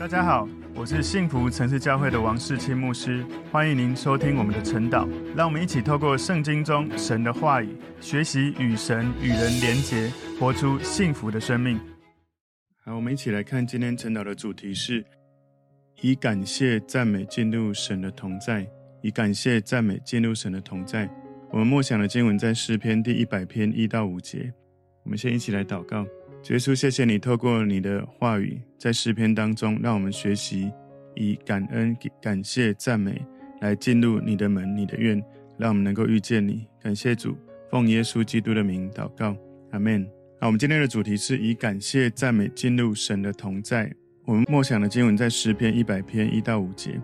大家好，我是幸福城市教会的王世清牧师，欢迎您收听我们的晨祷。让我们一起透过圣经中神的话语，学习与神与人连结，活出幸福的生命。好，我们一起来看今天晨祷的主题是：以感谢赞美进入神的同在。以感谢赞美进入神的同在。我们默想的经文在诗篇第一百篇一到五节。我们先一起来祷告。耶稣，谢谢你透过你的话语，在诗篇当中，让我们学习以感恩、感谢、赞美来进入你的门、你的院，让我们能够遇见你。感谢主，奉耶稣基督的名祷告，阿门。好，我们今天的主题是以感谢、赞美进入神的同在。我们默想的经文在诗篇一百篇一到五节：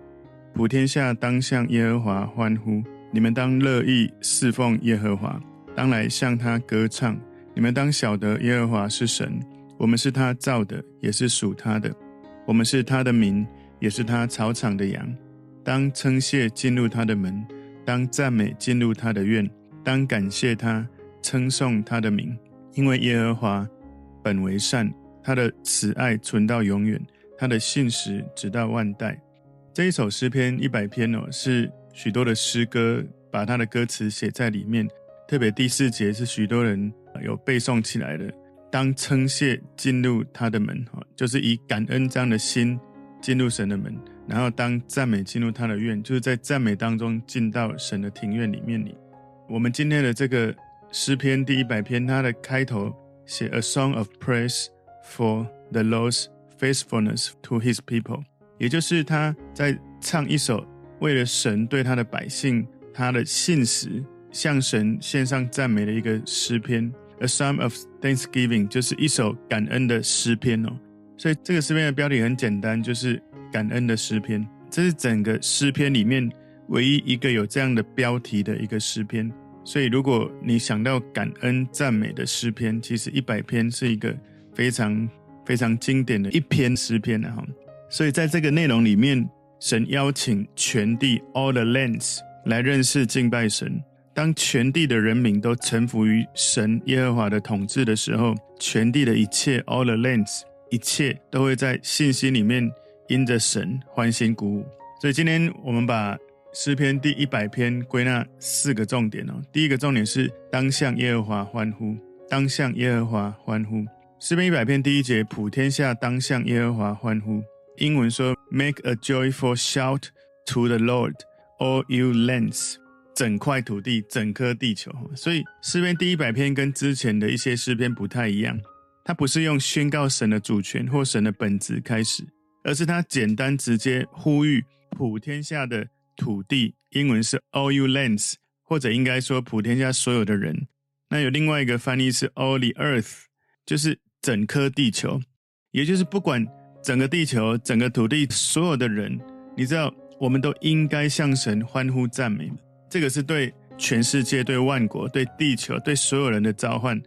普天下当向耶和华欢呼，你们当乐意侍奉耶和华，当来向他歌唱。你们当晓得耶和华是神，我们是他造的，也是属他的。我们是他的民，也是他草场的羊。当称谢进入他的门，当赞美进入他的院，当感谢他，称颂他的名。因为耶和华本为善，他的慈爱存到永远，他的信实直到万代。这一首诗篇一百篇哦，是许多的诗歌把他的歌词写在里面，特别第四节是许多人。有背诵起来的，当称谢进入他的门，就是以感恩这样的心进入神的门；然后当赞美进入他的院，就是在赞美当中进到神的庭院里面里。我们今天的这个诗篇第一百篇，它的开头写 A song of praise for the Lord's faithfulness to His people，也就是他在唱一首为了神对他的百姓他的信实，向神献上赞美的一个诗篇。A Psalm of Thanksgiving 就是一首感恩的诗篇哦，所以这个诗篇的标题很简单，就是感恩的诗篇。这是整个诗篇里面唯一一个有这样的标题的一个诗篇。所以如果你想到感恩赞美的诗篇，其实一百篇是一个非常非常经典的一篇诗篇了哈。所以在这个内容里面，神邀请全地 all the lands 来认识敬拜神。当全地的人民都臣服于神耶和华的统治的时候，全地的一切 all the lands 一切都会在信心里面因着神欢欣鼓舞。所以今天我们把诗篇第一百篇归纳四个重点哦。第一个重点是当向耶和华欢呼，当向耶和华欢呼。诗篇一百篇第一节，普天下当向耶和华欢呼。英文说，Make a joyful shout to the Lord, all you lands。整块土地，整颗地球，所以诗篇第一百篇跟之前的一些诗篇不太一样，它不是用宣告神的主权或神的本质开始，而是它简单直接呼吁普天下的土地，英文是 all you lands，或者应该说普天下所有的人。那有另外一个翻译是 all the earth，就是整颗地球，也就是不管整个地球、整个土地所有的人，你知道，我们都应该向神欢呼赞美。这个是对全世界、对万国、对地球、对所有人的召唤，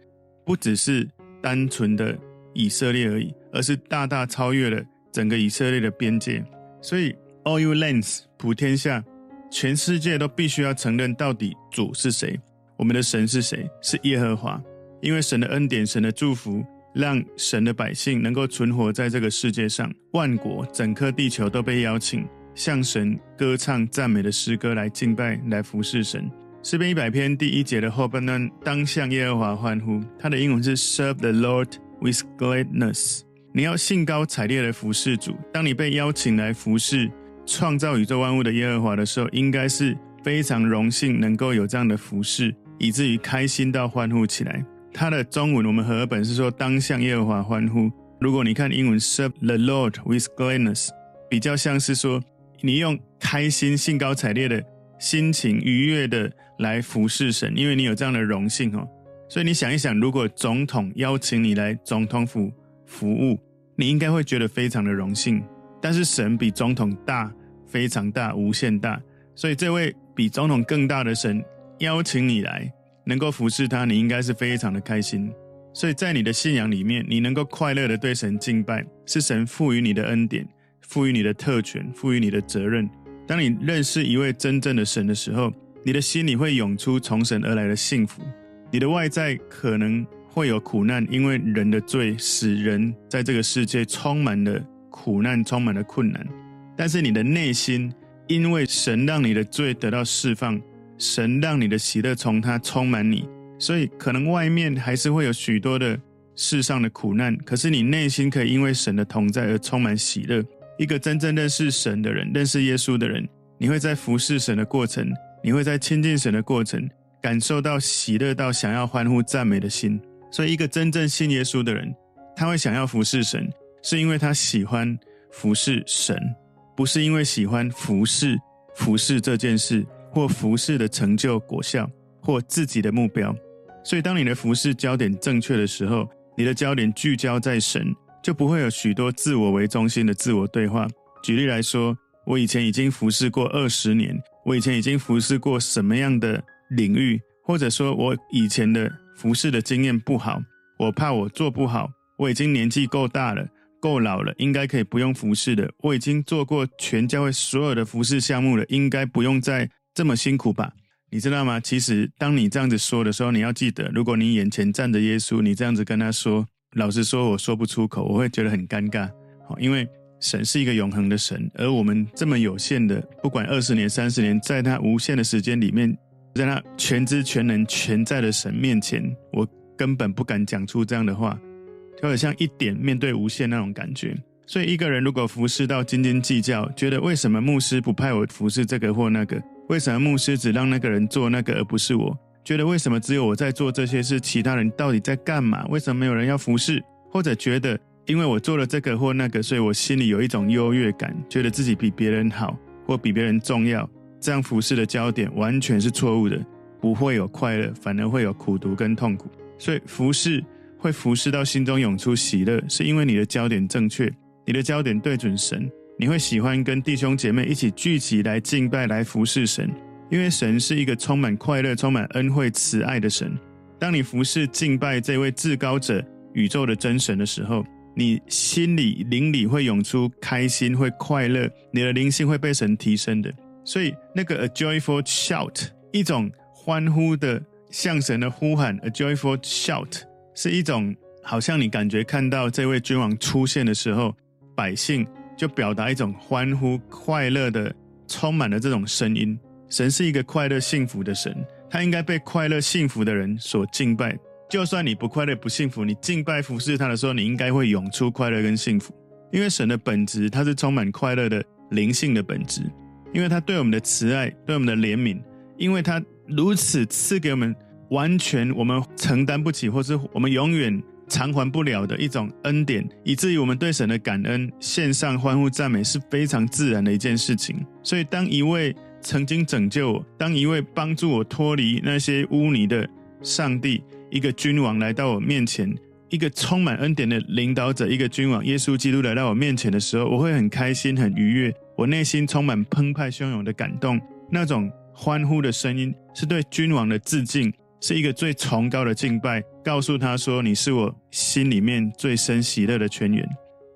不只是单纯的以色列而已，而是大大超越了整个以色列的边界。所以，All you lands，普天下，全世界都必须要承认，到底主是谁？我们的神是谁？是耶和华。因为神的恩典、神的祝福，让神的百姓能够存活在这个世界上，万国、整颗地球都被邀请。向神歌唱赞美的诗歌来敬拜，来服侍神。诗篇一百篇第一节的后半段，当向耶和华欢呼。它的英文是 Serve the Lord with gladness。你要兴高采烈的服侍主。当你被邀请来服侍创造宇宙万物的耶和华的时候，应该是非常荣幸能够有这样的服侍，以至于开心到欢呼起来。它的中文我们和本是说当向耶和华欢呼。如果你看英文 Serve the Lord with gladness，比较像是说。你用开心、兴高采烈的心情、愉悦的来服侍神，因为你有这样的荣幸哦。所以你想一想，如果总统邀请你来总统府服务，你应该会觉得非常的荣幸。但是神比总统大，非常大，无限大。所以这位比总统更大的神邀请你来，能够服侍他，你应该是非常的开心。所以在你的信仰里面，你能够快乐的对神敬拜，是神赋予你的恩典。赋予你的特权，赋予你的责任。当你认识一位真正的神的时候，你的心里会涌出从神而来的幸福。你的外在可能会有苦难，因为人的罪使人在这个世界充满了苦难，充满了困难。但是你的内心，因为神让你的罪得到释放，神让你的喜乐从他充满你，所以可能外面还是会有许多的世上的苦难，可是你内心可以因为神的同在而充满喜乐。一个真正认识神的人，认识耶稣的人，你会在服侍神的过程，你会在亲近神的过程，感受到喜乐到想要欢呼赞美的心。所以，一个真正信耶稣的人，他会想要服侍神，是因为他喜欢服侍神，不是因为喜欢服侍服侍这件事或服侍的成就果效或自己的目标。所以，当你的服侍焦点正确的时候，你的焦点聚焦在神。就不会有许多自我为中心的自我对话。举例来说，我以前已经服侍过二十年，我以前已经服侍过什么样的领域，或者说我以前的服侍的经验不好，我怕我做不好，我已经年纪够大了，够老了，应该可以不用服侍的。我已经做过全教会所有的服侍项目了，应该不用再这么辛苦吧？你知道吗？其实当你这样子说的时候，你要记得，如果你眼前站着耶稣，你这样子跟他说。老实说，我说不出口，我会觉得很尴尬。好，因为神是一个永恒的神，而我们这么有限的，不管二十年、三十年，在他无限的时间里面，在他全知全能全在的神面前，我根本不敢讲出这样的话，就好像一点面对无限那种感觉。所以，一个人如果服侍到斤斤计较，觉得为什么牧师不派我服侍这个或那个？为什么牧师只让那个人做那个而不是我？觉得为什么只有我在做这些事，其他人到底在干嘛？为什么没有人要服侍？或者觉得因为我做了这个或那个，所以我心里有一种优越感，觉得自己比别人好或比别人重要。这样服侍的焦点完全是错误的，不会有快乐，反而会有苦读跟痛苦。所以服侍会服侍到心中涌出喜乐，是因为你的焦点正确，你的焦点对准神，你会喜欢跟弟兄姐妹一起聚集来敬拜，来服侍神。因为神是一个充满快乐、充满恩惠、慈爱的神。当你服侍敬拜这位至高者、宇宙的真神的时候，你心里、灵里会涌出开心、会快乐，你的灵性会被神提升的。所以，那个 a joyful shout，一种欢呼的向神的呼喊，a joyful shout，是一种好像你感觉看到这位君王出现的时候，百姓就表达一种欢呼、快乐的、充满了这种声音。神是一个快乐幸福的神，他应该被快乐幸福的人所敬拜。就算你不快乐不幸福，你敬拜服侍他的时候，你应该会涌出快乐跟幸福。因为神的本质，他是充满快乐的灵性的本质。因为他对我们的慈爱，对我们的怜悯，因为他如此赐给我们完全我们承担不起，或是我们永远偿还不了的一种恩典，以至于我们对神的感恩献上欢呼赞美是非常自然的一件事情。所以当一位曾经拯救我，当一位帮助我脱离那些污泥的上帝，一个君王来到我面前，一个充满恩典的领导者，一个君王耶稣基督来到我面前的时候，我会很开心、很愉悦，我内心充满澎湃汹涌的感动。那种欢呼的声音是对君王的致敬，是一个最崇高的敬拜，告诉他说：“你是我心里面最深喜乐的泉源。”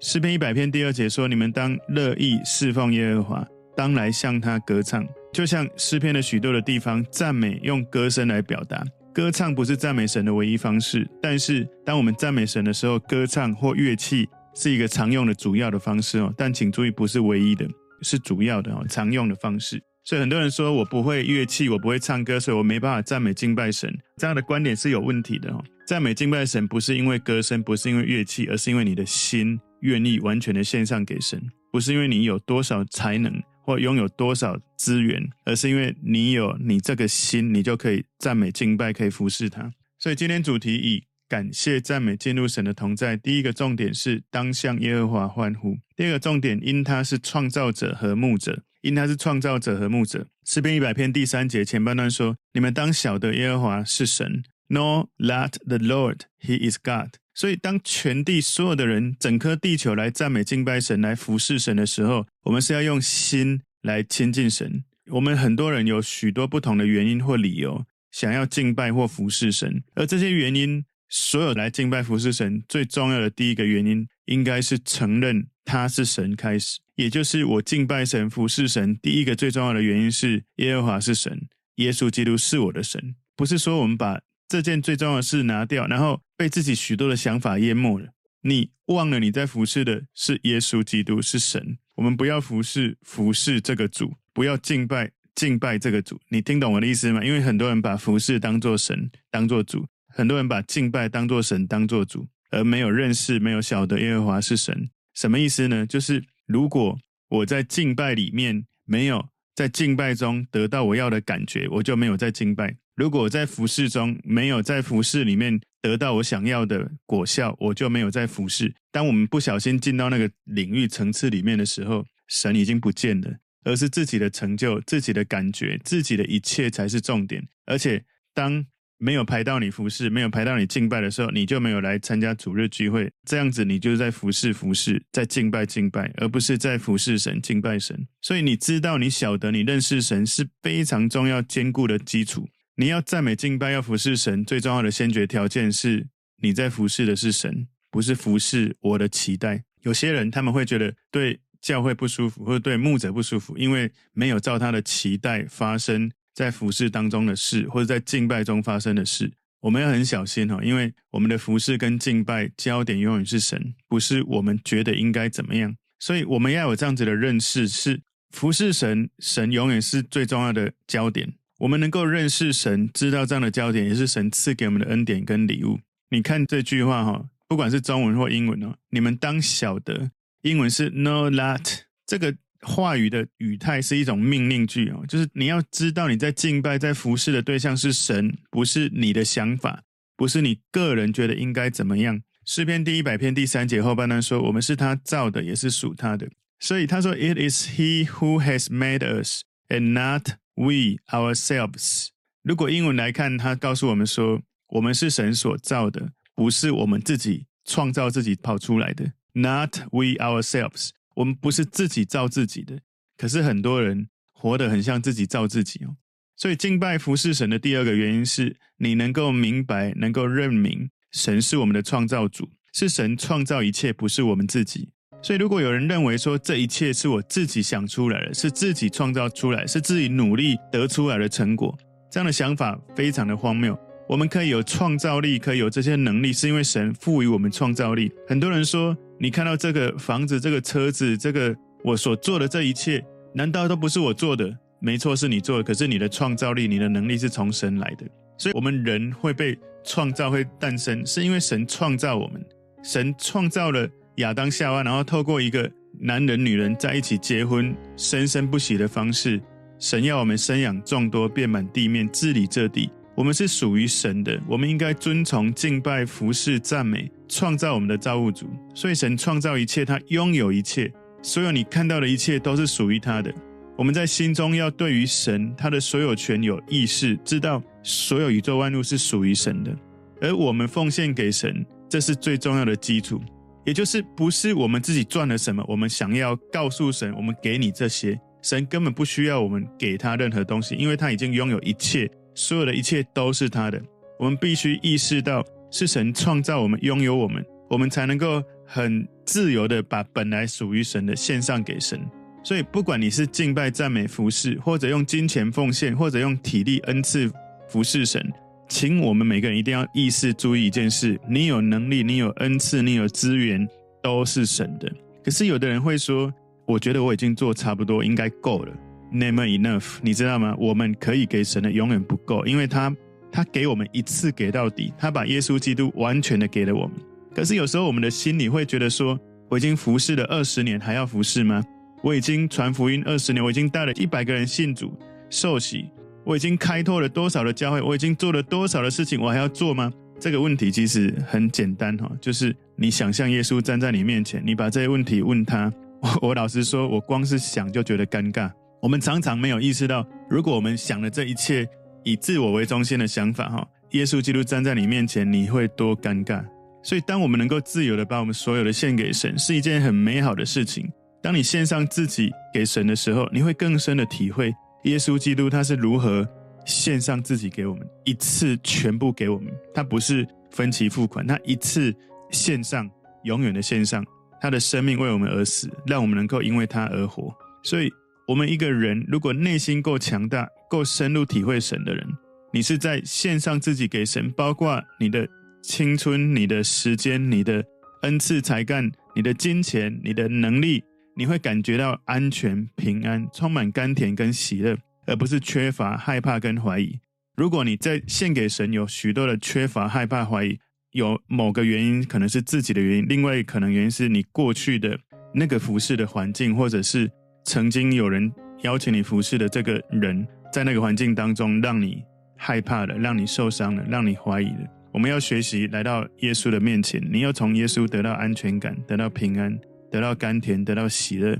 诗篇一百篇第二节说：“你们当乐意侍奉耶和华。”当来向他歌唱，就像诗篇的许多的地方，赞美用歌声来表达。歌唱不是赞美神的唯一方式，但是当我们赞美神的时候，歌唱或乐器是一个常用的主要的方式哦。但请注意，不是唯一的，是主要的哦，常用的方式。所以很多人说我不会乐器，我不会唱歌，所以我没办法赞美敬拜神。这样的观点是有问题的哦。赞美敬拜神不是因为歌声，不是因为乐器，而是因为你的心愿意完全的献上给神，不是因为你有多少才能。或拥有多少资源，而是因为你有你这个心，你就可以赞美敬拜，可以服侍他。所以今天主题以感谢赞美进入神的同在。第一个重点是当向耶和华欢呼；第二个重点因他是创造者和牧者，因他是创造者和牧者。诗篇一百篇第三节前半段说：你们当晓得耶和华是神，Know that the Lord He is God。所以，当全地所有的人、整颗地球来赞美、敬拜神、来服侍神的时候，我们是要用心来亲近神。我们很多人有许多不同的原因或理由，想要敬拜或服侍神。而这些原因，所有来敬拜、服侍神最重要的第一个原因，应该是承认他是神开始。也就是我敬拜神、服侍神，第一个最重要的原因是耶和华是神，耶稣基督是我的神。不是说我们把这件最重要的事拿掉，然后被自己许多的想法淹没了。你忘了你在服侍的是耶稣基督，是神。我们不要服侍服侍这个主，不要敬拜敬拜这个主。你听懂我的意思吗？因为很多人把服侍当作神，当作主；很多人把敬拜当作神，当作主，而没有认识、没有晓得耶和华是神。什么意思呢？就是如果我在敬拜里面没有在敬拜中得到我要的感觉，我就没有在敬拜。如果我在服侍中没有在服侍里面得到我想要的果效，我就没有在服侍。当我们不小心进到那个领域层次里面的时候，神已经不见了，而是自己的成就、自己的感觉、自己的一切才是重点。而且当没有排到你服侍，没有排到你敬拜的时候，你就没有来参加主日聚会。这样子，你就是在服侍、服侍，在敬拜、敬拜，而不是在服侍神、敬拜神。所以，你知道、你晓得、你认识神是非常重要、坚固的基础。你要赞美、敬拜、要服侍神，最重要的先决条件是你在服侍的是神，不是服侍我的期待。有些人他们会觉得对教会不舒服，或者对牧者不舒服，因为没有照他的期待发生。在服侍当中的事，或者在敬拜中发生的事，我们要很小心哈，因为我们的服侍跟敬拜焦点永远是神，不是我们觉得应该怎么样。所以我们要有这样子的认识：是服侍神，神永远是最重要的焦点。我们能够认识神，知道这样的焦点，也是神赐给我们的恩典跟礼物。你看这句话哈，不管是中文或英文哦，你们当晓得，英文是 know that 这个。话语的语态是一种命令句哦，就是你要知道你在敬拜、在服侍的对象是神，不是你的想法，不是你个人觉得应该怎么样。诗篇第一百篇第三节后半段说：“我们是他造的，也是属他的。”所以他说：“It is He who has made us, and not we ourselves。”如果英文来看，他告诉我们说：“我们是神所造的，不是我们自己创造自己跑出来的。”Not we ourselves。我们不是自己造自己的，可是很多人活得很像自己造自己哦。所以敬拜服侍神的第二个原因是你能够明白、能够认明，神是我们的创造主，是神创造一切，不是我们自己。所以如果有人认为说这一切是我自己想出来的，是自己创造出来，是自己努力得出来的成果，这样的想法非常的荒谬。我们可以有创造力，可以有这些能力，是因为神赋予我们创造力。很多人说，你看到这个房子、这个车子、这个我所做的这一切，难道都不是我做的？没错，是你做的。可是你的创造力、你的能力是从神来的。所以，我们人会被创造、会诞生，是因为神创造我们。神创造了亚当夏娃，然后透过一个男人、女人在一起结婚、生生不息的方式，神要我们生养众多，遍满地面，治理这地。我们是属于神的，我们应该遵从、敬拜、服侍、赞美创造我们的造物主。所以神创造一切，他拥有一切，所有你看到的一切都是属于他的。我们在心中要对于神他的所有权有意识，知道所有宇宙万物是属于神的，而我们奉献给神，这是最重要的基础。也就是不是我们自己赚了什么，我们想要告诉神，我们给你这些，神根本不需要我们给他任何东西，因为他已经拥有一切。所有的一切都是他的，我们必须意识到是神创造我们，拥有我们，我们才能够很自由的把本来属于神的献上给神。所以，不管你是敬拜、赞美、服侍，或者用金钱奉献，或者用体力恩赐服侍神，请我们每个人一定要意识注意一件事：你有能力，你有恩赐，你有资源，都是神的。可是有的人会说：“我觉得我已经做差不多，应该够了。” Never enough，你知道吗？我们可以给神的永远不够，因为他他给我们一次给到底，他把耶稣基督完全的给了我们。可是有时候我们的心里会觉得说，我已经服侍了二十年，还要服侍吗？我已经传福音二十年，我已经带了一百个人信主受洗，我已经开拓了多少的教会，我已经做了多少的事情，我还要做吗？这个问题其实很简单哈，就是你想象耶稣站在你面前，你把这些问题问他，我 我老实说，我光是想就觉得尴尬。我们常常没有意识到，如果我们想的这一切以自我为中心的想法，哈，耶稣基督站在你面前，你会多尴尬。所以，当我们能够自由的把我们所有的献给神，是一件很美好的事情。当你献上自己给神的时候，你会更深的体会耶稣基督他是如何献上自己给我们，一次全部给我们。他不是分期付款，他一次献上，永远的献上，他的生命为我们而死，让我们能够因为他而活。所以。我们一个人如果内心够强大、够深入体会神的人，你是在献上自己给神，包括你的青春、你的时间、你的恩赐、才干、你的金钱、你的能力，你会感觉到安全、平安，充满甘甜跟喜乐，而不是缺乏、害怕跟怀疑。如果你在献给神有许多的缺乏、害怕、怀疑，有某个原因，可能是自己的原因，另外可能原因是你过去的那个服侍的环境，或者是曾经有人邀请你服侍的这个人，在那个环境当中让你害怕了，让你受伤了，让你怀疑了。我们要学习来到耶稣的面前，你要从耶稣得到安全感，得到平安，得到甘甜，得到喜乐。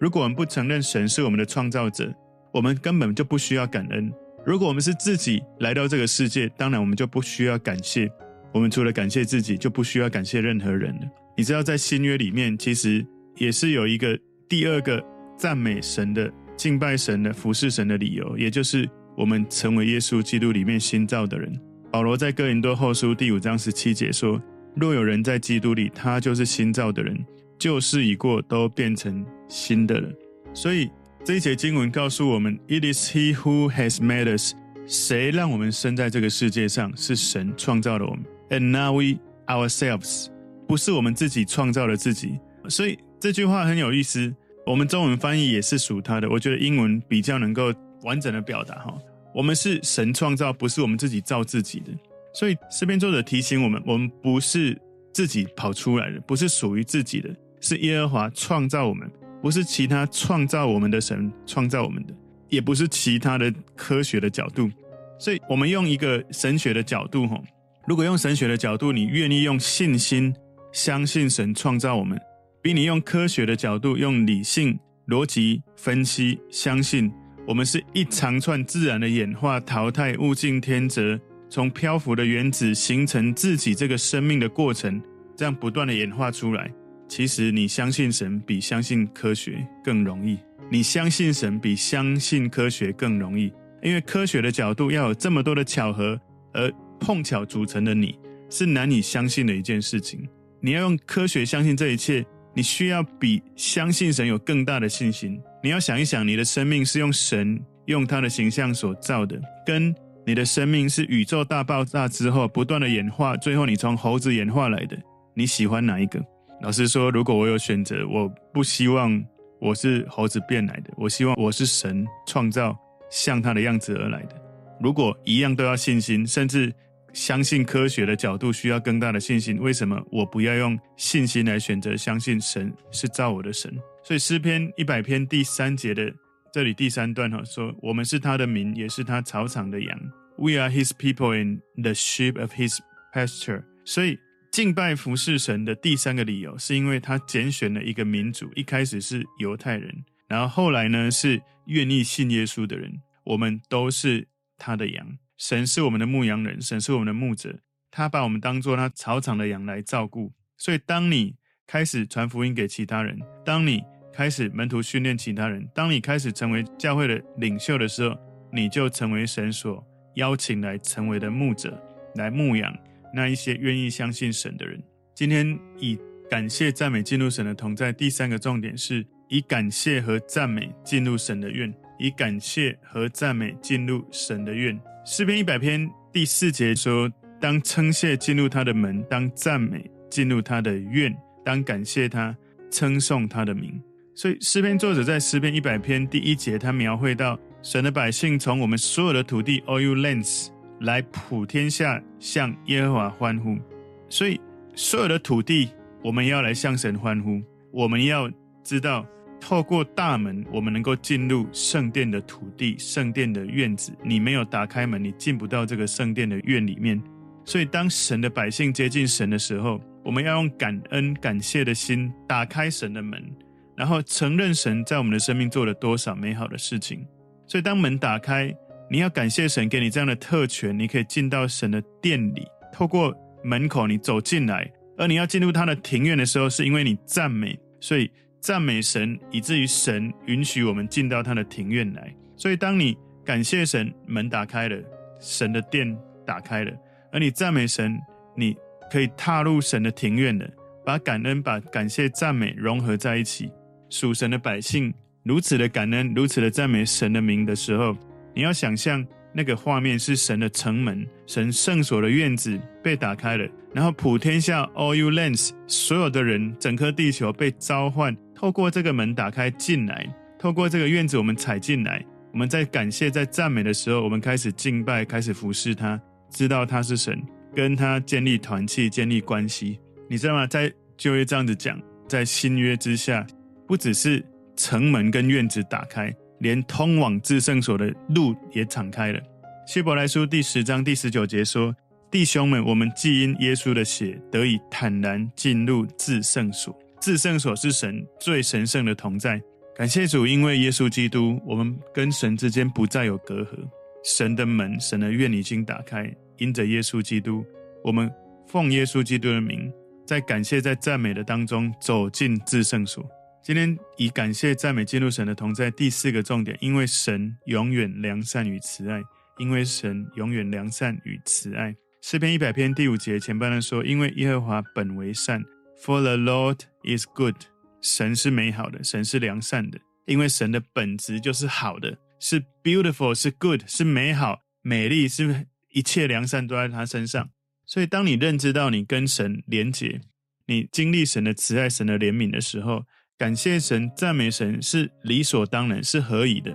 如果我们不承认神是我们的创造者，我们根本就不需要感恩。如果我们是自己来到这个世界，当然我们就不需要感谢。我们除了感谢自己，就不需要感谢任何人了。你知道，在新约里面，其实也是有一个第二个赞美神的、敬拜神的、服侍神的理由，也就是我们成为耶稣基督里面新造的人。保罗在哥林多后书第五章十七节说：“若有人在基督里，他就是新造的人，旧事已过，都变成新的了。”所以这一节经文告诉我们：“It is He who has made us。”谁让我们生在这个世界上？是神创造了我们。And now we ourselves，不是我们自己创造了自己。所以这句话很有意思。我们中文翻译也是属他的。我觉得英文比较能够完整的表达哈。我们是神创造，不是我们自己造自己的。所以诗篇作者提醒我们：我们不是自己跑出来的，不是属于自己的，是耶和华创造我们，不是其他创造我们的神创造我们的，也不是其他的科学的角度。所以，我们用一个神学的角度，哈，如果用神学的角度，你愿意用信心相信神创造我们，比你用科学的角度，用理性逻辑分析相信。我们是一长串自然的演化、淘汰、物竞天择，从漂浮的原子形成自己这个生命的过程，这样不断的演化出来。其实你相信神比相信科学更容易，你相信神比相信科学更容易，因为科学的角度要有这么多的巧合而碰巧组成的你，是难以相信的一件事情。你要用科学相信这一切，你需要比相信神有更大的信心。你要想一想，你的生命是用神用他的形象所造的，跟你的生命是宇宙大爆炸之后不断的演化，最后你从猴子演化来的，你喜欢哪一个？老实说，如果我有选择，我不希望我是猴子变来的，我希望我是神创造像他的样子而来的。如果一样都要信心，甚至相信科学的角度需要更大的信心，为什么我不要用信心来选择相信神是造我的神？所以诗篇一百篇第三节的这里第三段哈说，我们是他的民，也是他草场的羊。We are his people and the sheep of his pasture。所以敬拜服侍神的第三个理由，是因为他拣选了一个民族，一开始是犹太人，然后后来呢是愿意信耶稣的人。我们都是他的羊，神是我们的牧羊人，神是我们的牧者，他把我们当做他草场的羊来照顾。所以当你开始传福音给其他人，当你开始门徒训练其他人，当你开始成为教会的领袖的时候，你就成为神所邀请来成为的牧者，来牧养那一些愿意相信神的人。今天以感谢赞美进入神的同在，第三个重点是以感谢和赞美进入神的院，以感谢和赞美进入神的院。诗篇一百篇第四节说：当称谢进入他的门，当赞美进入他的院。当感谢他，称颂他的名。所以诗篇作者在诗篇一百篇第一节，他描绘到神的百姓从我们所有的土地 all you lands 来普天下向耶和华欢呼。所以所有的土地，我们要来向神欢呼。我们要知道，透过大门，我们能够进入圣殿的土地、圣殿的院子。你没有打开门，你进不到这个圣殿的院里面。所以当神的百姓接近神的时候，我们要用感恩、感谢的心打开神的门，然后承认神在我们的生命做了多少美好的事情。所以，当门打开，你要感谢神给你这样的特权，你可以进到神的殿里，透过门口你走进来。而你要进入他的庭院的时候，是因为你赞美，所以赞美神，以至于神允许我们进到他的庭院来。所以，当你感谢神，门打开了，神的殿打开了，而你赞美神，你。可以踏入神的庭院的，把感恩、把感谢、赞美融合在一起。属神的百姓如此的感恩，如此的赞美神的名的时候，你要想象那个画面是神的城门，神圣所的院子被打开了，然后普天下 all you lands 所有的人，整颗地球被召唤，透过这个门打开进来，透过这个院子我们踩进来，我们在感谢在赞美的时候，我们开始敬拜，开始服侍他，知道他是神，跟他建立团契，建立关系。你知道吗？在旧约这样子讲，在新约之下，不只是城门跟院子打开。连通往至圣所的路也敞开了。希伯来书第十章第十九节说：“弟兄们，我们既因耶稣的血得以坦然进入至圣所。至圣所是神最神圣的同在。感谢主，因为耶稣基督，我们跟神之间不再有隔阂。神的门，神的院已经打开。因着耶稣基督，我们奉耶稣基督的名，在感谢、在赞美的当中走进至圣所。”今天以感谢赞美进入神的同在，第四个重点，因为神永远良善与慈爱，因为神永远良善与慈爱。诗篇一百篇第五节前半段说：因为耶和华本为善，For the Lord is good，神是美好的，神是良善的，因为神的本质就是好的，是 beautiful，是 good，是美好、美丽，是一切良善都在他身上。所以，当你认知到你跟神连结，你经历神的慈爱、神的怜悯的时候，感谢神、赞美神是理所当然，是合宜的，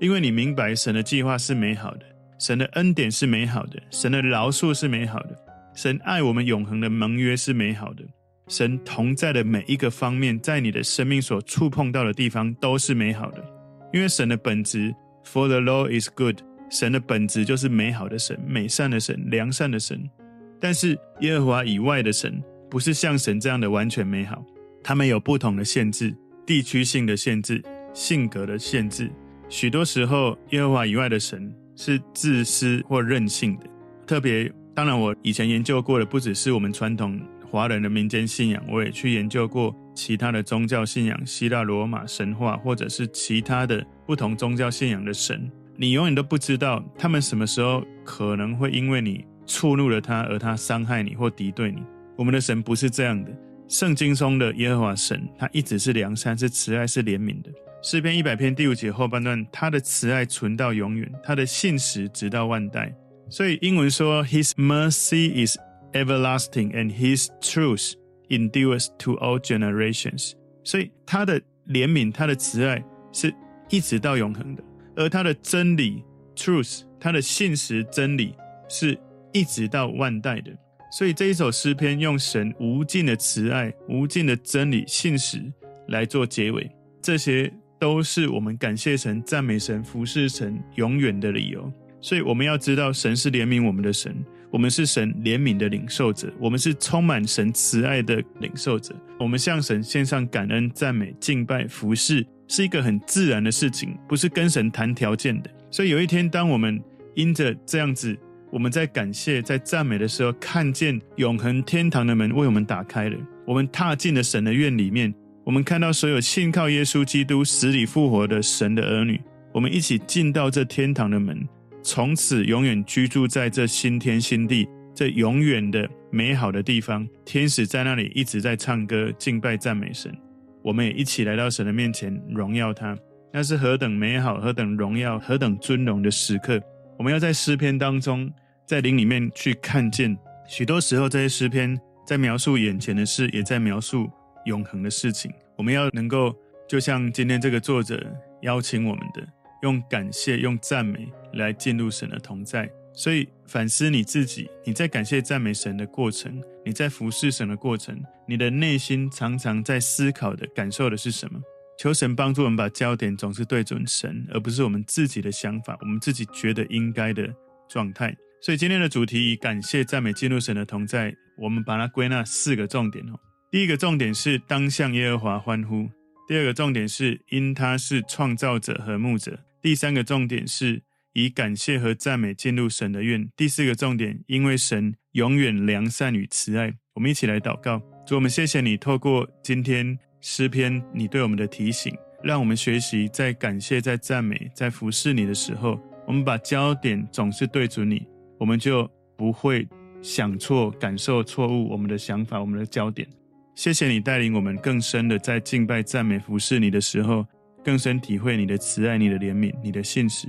因为你明白神的计划是美好的，神的恩典是美好的，神的饶恕是美好的，神爱我们永恒的盟约是美好的，神同在的每一个方面，在你的生命所触碰到的地方都是美好的，因为神的本质，For the Lord is good，神的本质就是美好的神、美善的神、良善的神，但是耶和华以外的神，不是像神这样的完全美好。他们有不同的限制，地区性的限制，性格的限制。许多时候，耶和华以外的神是自私或任性的。特别，当然，我以前研究过的不只是我们传统华人的民间信仰，我也去研究过其他的宗教信仰，希腊罗马神话，或者是其他的不同宗教信仰的神。你永远都不知道他们什么时候可能会因为你触怒了他，而他伤害你或敌对你。我们的神不是这样的。圣经中的耶和华神，他一直是良善，是慈爱，是怜悯的。诗篇一百篇第五节后半段，他的慈爱存到永远，他的信实直到万代。所以英文说，His mercy is everlasting and His truth endures to all generations。所以他的怜悯，他的慈爱是一直到永恒的，而他的真理 truth，他的信实真理是一直到万代的。所以这一首诗篇用神无尽的慈爱、无尽的真理、信实来做结尾，这些都是我们感谢神、赞美神、服侍神永远的理由。所以我们要知道，神是怜悯我们的神，我们是神怜悯的领受者，我们是充满神慈爱的领受者。我们向神献上感恩、赞美、敬拜、服侍，是一个很自然的事情，不是跟神谈条件的。所以有一天，当我们因着这样子，我们在感谢、在赞美的时候，看见永恒天堂的门为我们打开了。我们踏进了神的院里面，我们看到所有信靠耶稣基督死里复活的神的儿女，我们一起进到这天堂的门，从此永远居住在这新天新地、这永远的美好的地方。天使在那里一直在唱歌、敬拜、赞美神。我们也一起来到神的面前，荣耀他。那是何等美好、何等荣耀、何等尊荣的时刻！我们要在诗篇当中，在灵里面去看见，许多时候这些诗篇在描述眼前的事，也在描述永恒的事情。我们要能够，就像今天这个作者邀请我们的，用感谢、用赞美来进入神的同在。所以反思你自己，你在感谢赞美神的过程，你在服侍神的过程，你的内心常常在思考的感受的是什么？求神帮助我们把焦点总是对准神，而不是我们自己的想法，我们自己觉得应该的状态。所以今天的主题以感谢赞美进入神的同在，我们把它归纳四个重点哦。第一个重点是当向耶和华欢呼；第二个重点是因他是创造者和牧者；第三个重点是以感谢和赞美进入神的院；第四个重点，因为神永远良善与慈爱。我们一起来祷告，主，我们谢谢你透过今天。诗篇，你对我们的提醒，让我们学习在感谢、在赞美、在服侍你的时候，我们把焦点总是对准你，我们就不会想错、感受错误。我们的想法、我们的焦点。谢谢你带领我们更深的在敬拜、赞美、服侍你的时候，更深体会你的慈爱、你的怜悯、你的信实。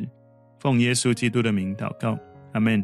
奉耶稣基督的名祷告，阿门。